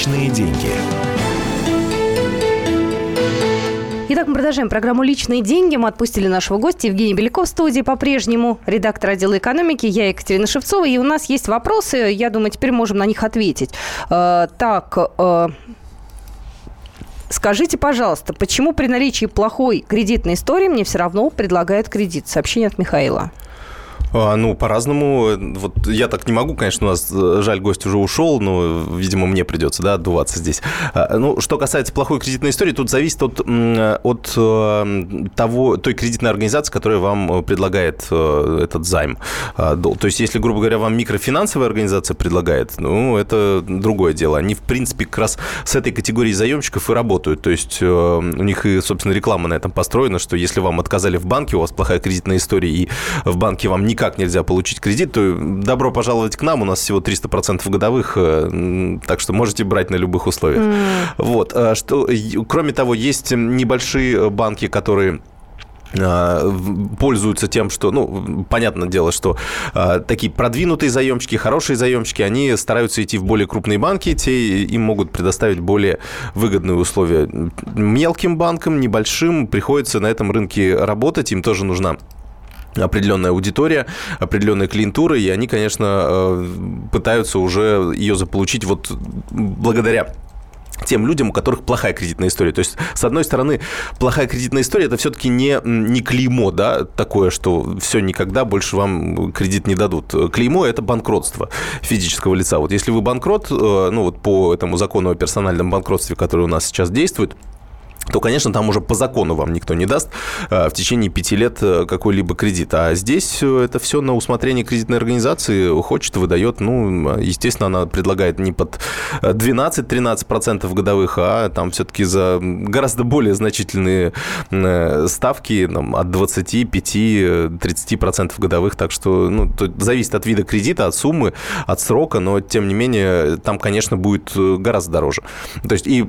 Личные деньги. Итак, мы продолжаем программу «Личные деньги». Мы отпустили нашего гостя Евгения Беляков в студии по-прежнему, редактор отдела экономики. Я Екатерина Шевцова. И у нас есть вопросы. Я думаю, теперь можем на них ответить. Э, так, э, Скажите, пожалуйста, почему при наличии плохой кредитной истории мне все равно предлагают кредит? Сообщение от Михаила. А, ну, по-разному. Вот я так не могу, конечно, у нас, э, жаль, гость уже ушел, но, видимо, мне придется, да, отдуваться здесь. А, ну, что касается плохой кредитной истории, тут зависит от, от э, того, той кредитной организации, которая вам предлагает э, этот займ. А, то есть, если, грубо говоря, вам микрофинансовая организация предлагает, ну, это другое дело. Они, в принципе, как раз с этой категорией заемщиков и работают. То есть, у них и, собственно, реклама на этом построена, что если вам отказали в банке, у вас плохая кредитная история, и в банке вам никак никак нельзя получить кредит, то добро пожаловать к нам. У нас всего 300% годовых, э, так что можете брать на любых условиях. Mm. Вот. А что, кроме того, есть небольшие банки, которые пользуются тем, что, ну, понятное дело, что э, такие продвинутые заемщики, хорошие заемщики, они стараются идти в более крупные банки, те им могут предоставить более выгодные условия. Мелким банкам, небольшим, приходится на этом рынке работать, им тоже нужна определенная аудитория, определенная клиентура, и они, конечно, э, пытаются уже ее заполучить вот благодаря тем людям, у которых плохая кредитная история. То есть, с одной стороны, плохая кредитная история – это все-таки не, не клеймо, да, такое, что все, никогда больше вам кредит не дадут. Клеймо – это банкротство физического лица. Вот если вы банкрот, э, ну вот по этому закону о персональном банкротстве, который у нас сейчас действует, то, конечно, там уже по закону вам никто не даст э, в течение пяти лет э, какой-либо кредит. А здесь э, это все на усмотрение кредитной организации. Хочет, выдает. Ну, естественно, она предлагает не под 12-13% годовых, а там все-таки за гораздо более значительные ставки там, от 25-30% годовых. Так что ну, зависит от вида кредита, от суммы, от срока, но, тем не менее, там, конечно, будет гораздо дороже. То есть и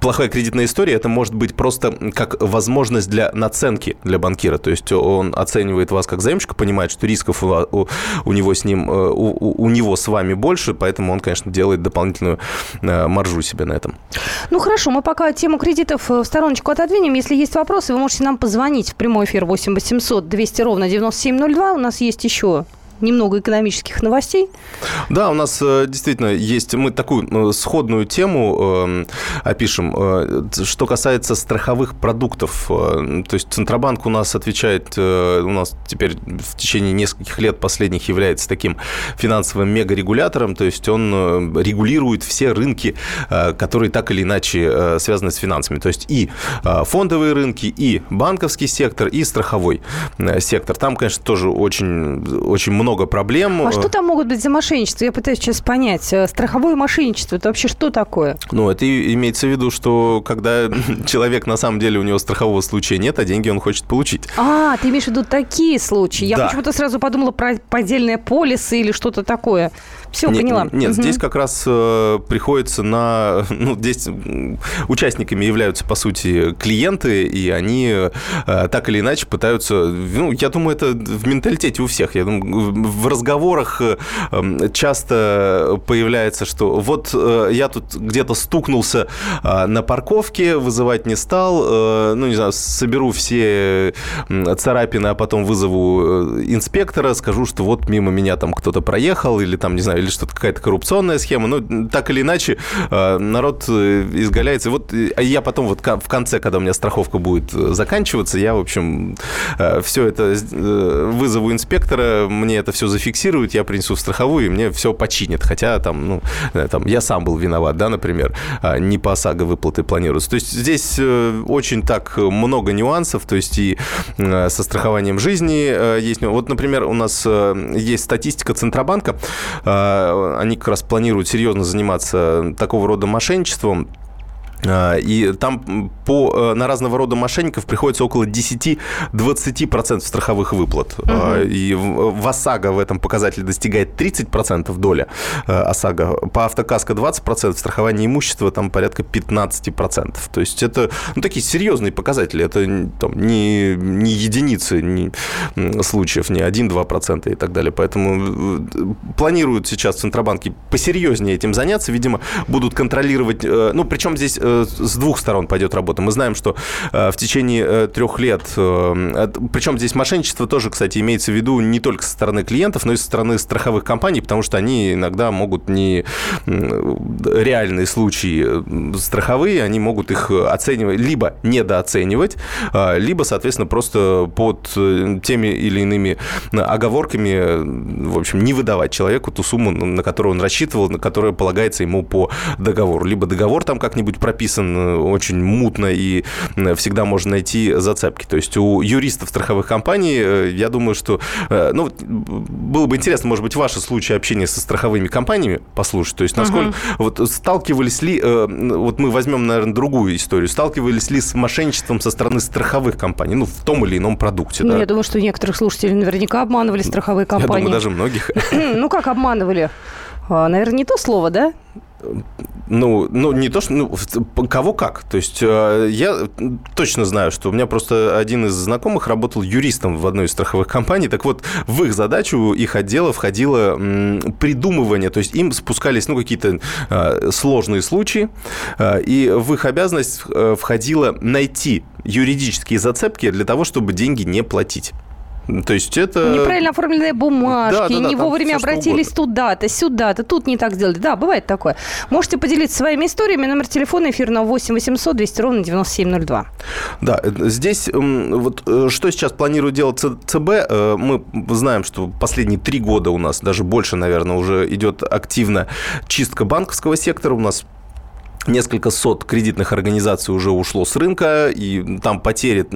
плохая кредитная история – это может быть просто как возможность для наценки для банкира. То есть он оценивает вас как заемщика, понимает, что рисков у, у, него с ним, э, у, у него с вами больше, поэтому он, конечно, делает дополнительную э, маржу себе на этом. Ну хорошо, мы пока тему кредитов э, в стороночку отодвинем. Если есть вопросы, вы можете нам позвонить в прямой эфир 8 800 200 ровно 9702. У нас есть еще немного экономических новостей. Да, у нас э, действительно есть, мы такую э, сходную тему э, опишем, что касается страховых продуктов. То есть Центробанк у нас отвечает, у нас теперь в течение нескольких лет последних является таким финансовым мегарегулятором, то есть он регулирует все рынки, которые так или иначе связаны с финансами. То есть и фондовые рынки, и банковский сектор, и страховой сектор. Там, конечно, тоже очень, очень много много проблем. А что там могут быть за мошенничество? Я пытаюсь сейчас понять. Э, страховое мошенничество, это вообще что такое? Ну, это имеется в виду, что когда человек на самом деле у него страхового случая нет, а деньги он хочет получить. А, ты имеешь в виду такие случаи? Я да. почему-то сразу подумала про поддельные полисы или что-то такое. Все, нет, поняла. Нет, угу. здесь как раз э, приходится на... Ну, здесь участниками являются, по сути, клиенты, и они э, так или иначе пытаются... Ну, я думаю, это в менталитете у всех. Я думаю, в разговорах э, часто появляется, что вот я тут где-то стукнулся на парковке, вызывать не стал, ну, не знаю, соберу все царапины, а потом вызову инспектора, скажу, что вот мимо меня там кто-то проехал, или там, не знаю, или что-то какая-то коррупционная схема. Ну, так или иначе, э, народ э, изгаляется. Вот а я потом вот в конце, когда у меня страховка будет заканчиваться, я, в общем, все это вызову инспектора, мне это все зафиксируют, я принесу в страховую, и мне все починят. Хотя там, ну, там, я сам был виноват, да, например, а не по ОСАГО выплаты планируются. То есть здесь очень так много нюансов, то есть и со страхованием жизни есть. Вот, например, у нас есть статистика Центробанка, они как раз планируют серьезно заниматься такого рода мошенничеством. А, и там по, э, на разного рода мошенников приходится около 10-20% страховых выплат. Угу. И в ОСАГО в этом показателе достигает 30% доля э, ОСАГО. По автокаско 20%, страхование имущества там порядка 15%. То есть это ну, такие серьезные показатели. Это там, не, не единицы не, случаев, не 1-2% и так далее. Поэтому планируют сейчас в Центробанке посерьезнее этим заняться. Видимо, будут контролировать... Ну, причем здесь Э, с двух сторон пойдет работа. Мы знаем, что э, в течение э, трех лет, причем здесь мошенничество тоже, кстати, имеется в виду не только со стороны клиентов, но и со стороны страховых компаний, потому что они иногда могут не реальные случаи страховые, они могут их оценивать, либо недооценивать, либо, соответственно, просто под теми или иными оговорками, в общем, не выдавать человеку ту сумму, на которую он рассчитывал, на которая полагается ему по договору. Либо договор там как-нибудь прописан, прописан э, очень мутно и э, всегда можно найти зацепки. То есть у юристов страховых компаний, э, я думаю, что... Ну, было бы интересно, может быть, ваши случаи общения со страховыми компаниями послушать. То есть насколько... Uh-huh. Вот сталкивались ли... Вот мы возьмем, наверное, другую историю. Сталкивались ли с мошенничеством со стороны страховых компаний? Ну, в том или ином продукте, ну, да? я думаю, что некоторых слушателей наверняка обманывали страховые компании. Я думаю, даже многих. Ну, как обманывали? А, наверное, не то слово, да? Ну, ну, не то, что... Ну, кого как. То есть э, я точно знаю, что у меня просто один из знакомых работал юристом в одной из страховых компаний. Так вот, в их задачу, их отдела входило придумывание. То есть им спускались, ну, какие-то э, сложные случаи, э, и в их обязанность входило найти юридические зацепки для того, чтобы деньги не платить. То есть это... Неправильно оформленные бумажки, да, да, да, не вовремя обратились туда-то, сюда-то, тут не так сделали. Да, бывает такое. Можете поделиться своими историями. Номер телефона эфирного 8 800 200 ровно 9702. Да, э, здесь вот э, что сейчас планирует делать ЦБ, э, мы знаем, что последние три года у нас, даже больше, наверное, уже идет активно чистка банковского сектора. У нас Несколько сот кредитных организаций уже ушло с рынка, и там потери,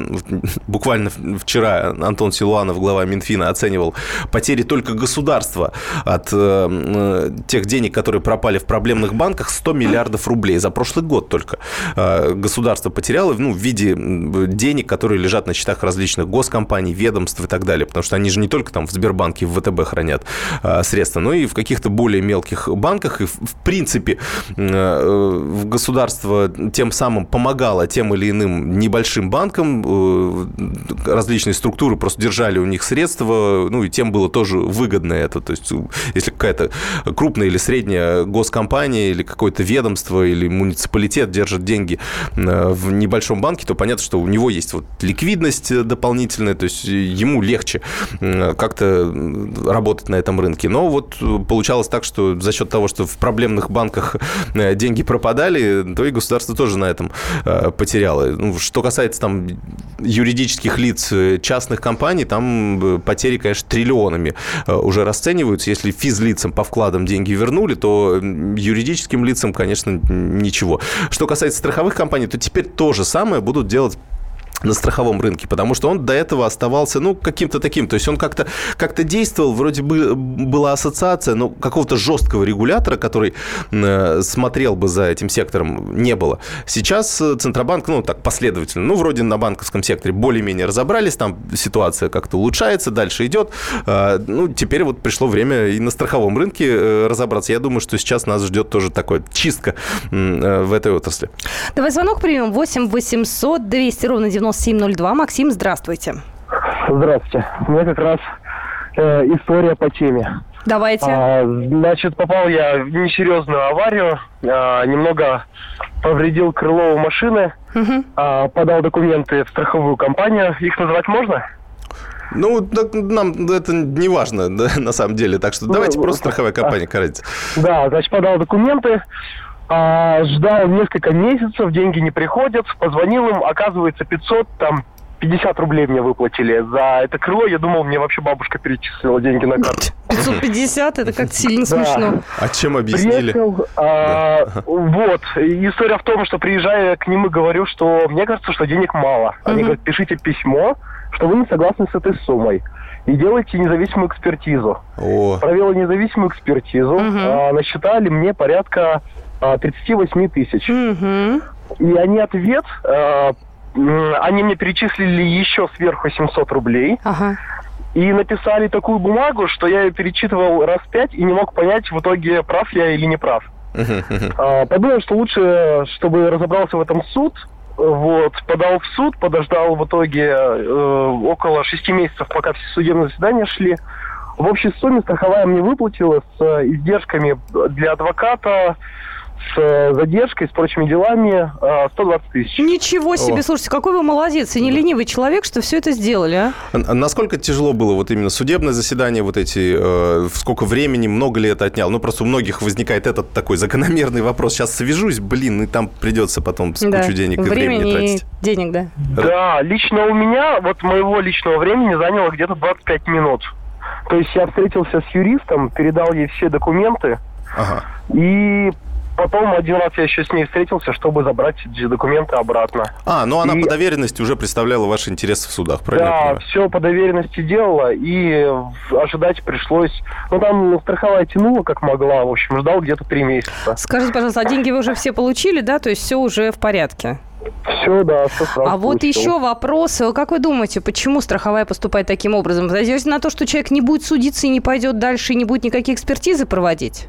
буквально вчера Антон Силуанов, глава Минфина, оценивал потери только государства от э, тех денег, которые пропали в проблемных банках, 100 миллиардов рублей за прошлый год только. Э, государство потеряло ну, в виде денег, которые лежат на счетах различных госкомпаний, ведомств и так далее, потому что они же не только там в Сбербанке, в ВТБ хранят э, средства, но и в каких-то более мелких банках, и в, в принципе э, государство тем самым помогало тем или иным небольшим банкам, э, различные структуры просто держали у них средства, ну и тем было тоже выгодно это. То есть если какая-то крупная или средняя госкомпания или какое-то ведомство или муниципалитет держит деньги э, в небольшом банке, то понятно, что у него есть вот ликвидность дополнительная, то есть ему легче э, как-то работать на этом рынке. Но вот получалось так, что за счет того, что в проблемных банках деньги пропадали, пропали, то и государство тоже на этом э, потеряло. Ну, что касается там юридических лиц э, частных компаний, там э, потери, конечно, триллионами уже расцениваются. Если физлицам по вкладам деньги вернули, то юридическим лицам, конечно, ничего. Что касается страховых компаний, то теперь то же самое будут делать на страховом рынке, потому что он до этого оставался, ну, каким-то таким, то есть он как-то как действовал, вроде бы была ассоциация, но какого-то жесткого регулятора, который э, смотрел бы за этим сектором, не было. Сейчас э, Центробанк, ну, так, последовательно, ну, вроде на банковском секторе более-менее разобрались, там ситуация как-то улучшается, дальше идет, э, ну, теперь вот пришло время и на страховом рынке э, разобраться. Я думаю, что сейчас нас ждет тоже такое чистка э, в этой отрасли. Давай звонок примем 8 800 200 ровно 90 9702. Максим, здравствуйте. Здравствуйте. У меня как раз э, история по теме. Давайте. А, значит, попал я в несерьезную аварию, а, немного повредил крыло машины, угу. а, подал документы в страховую компанию. Их называть можно? Ну, нам это не важно, да, на самом деле. Так что ну, давайте просто страховая компания, кажется. Да, значит, подал документы, а, ждал несколько месяцев, деньги не приходят, позвонил им, оказывается, 500, там, 50 рублей мне выплатили за это крыло. Я думал, мне вообще бабушка перечислила деньги на карту. 550? Это как сильно смешно. А чем объяснили? Приехал, а, вот. История в том, что приезжая к ним и говорю, что мне кажется, что денег мало. Они говорят, пишите письмо, что вы не согласны с этой суммой и делайте независимую экспертизу. О. Провела независимую экспертизу, угу. а, насчитали мне порядка 38 а, тысяч. Угу. И они ответ, э, они мне перечислили еще сверху 700 рублей. Ага. И написали такую бумагу, что я ее перечитывал раз пять и не мог понять в итоге, прав я или не прав. А, подумал, что лучше, чтобы разобрался в этом суд, вот, подал в суд, подождал в итоге э, около шести месяцев, пока все судебные заседания шли. В общей сумме страховая мне выплатила с э, издержками для адвоката, с э, задержкой, с прочими делами 120 э, тысяч. Ничего себе, О. слушайте, какой вы молодец и не ленивый человек, что все это сделали, а? Насколько тяжело было вот именно судебное заседание, вот эти, э, сколько времени, много ли это отняло? Ну, просто у многих возникает этот такой закономерный вопрос. Сейчас свяжусь, блин, и там придется потом с да. кучу денег и времени, времени тратить. Денег, да. Да, лично у меня, вот моего личного времени заняло где-то 25 минут. То есть я встретился с юристом, передал ей все документы, ага. и Потом один раз я еще с ней встретился, чтобы забрать документы обратно. А, ну она и... по доверенности уже представляла ваши интересы в судах, правильно? Да, все по доверенности делала, и ожидать пришлось... Ну, там страховая тянула, как могла, в общем, ждал где-то три месяца. Скажите, пожалуйста, а деньги вы уже все получили, да? То есть все уже в порядке? Все, да, все сразу А вот получил. еще вопрос. Как вы думаете, почему страховая поступает таким образом? Вы надеетесь на то, что человек не будет судиться и не пойдет дальше, и не будет никакие экспертизы проводить?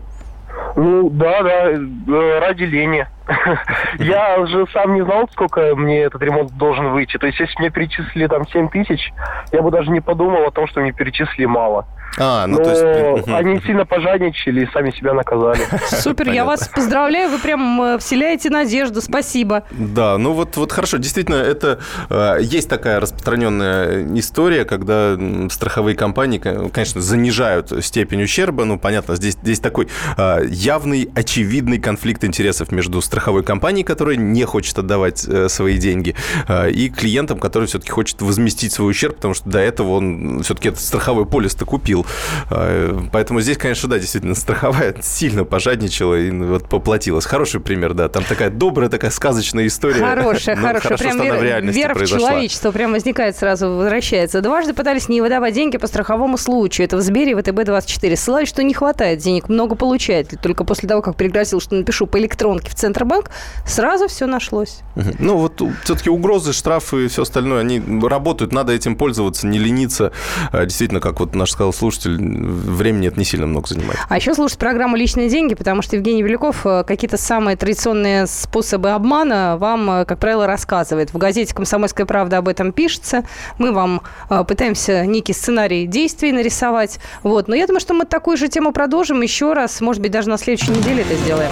Ну, да, да, э, ради лени. Я же сам не знал, сколько мне этот ремонт должен выйти. То есть, если мне перечислили там 7 тысяч, я бы даже не подумал о том, что мне перечислили мало. А, ну Но то есть... они сильно пожадничали и сами себя наказали. Супер, я вас поздравляю, вы прям э, вселяете надежду, спасибо. Да, ну вот, вот хорошо, действительно, это э, есть такая распространенная история, когда страховые компании, конечно, занижают степень ущерба, ну, понятно, здесь, здесь такой э, явный, очевидный конфликт интересов между страховой компанией, которая не хочет отдавать э, свои деньги, э, и клиентом, который все-таки хочет возместить свой ущерб, потому что до этого он все-таки этот страховой полис-то купил. А, поэтому здесь, конечно, да, действительно, страховая сильно пожадничала и вот поплатилась. Хороший пример, да. Там такая добрая, такая сказочная история. Хорошая, хорошая. Хорошо, прям вера, в, вера в человечество прям возникает сразу, возвращается. Дважды пытались не выдавать деньги по страховому случаю. Это в Сбере и ВТБ-24. Ссылались, что не хватает денег, много получает. Только после того, как пригрозил, что напишу по электронке в Центробанк, сразу все нашлось. Ну вот все-таки угрозы, штрафы и все остальное, они работают, надо этим пользоваться, не лениться. А, действительно, как вот наш сказал слушатель, времени это не сильно много занимает. А еще слушать программу «Личные деньги», потому что Евгений Великов э, какие-то самые традиционные способы обмана вам, э, как правило, рассказывает. В газете «Комсомольская правда» об этом пишется. Мы вам э, пытаемся некий сценарий действий нарисовать. Вот. Но я думаю, что мы такую же тему продолжим еще раз. Может быть, даже на следующей неделе это сделаем.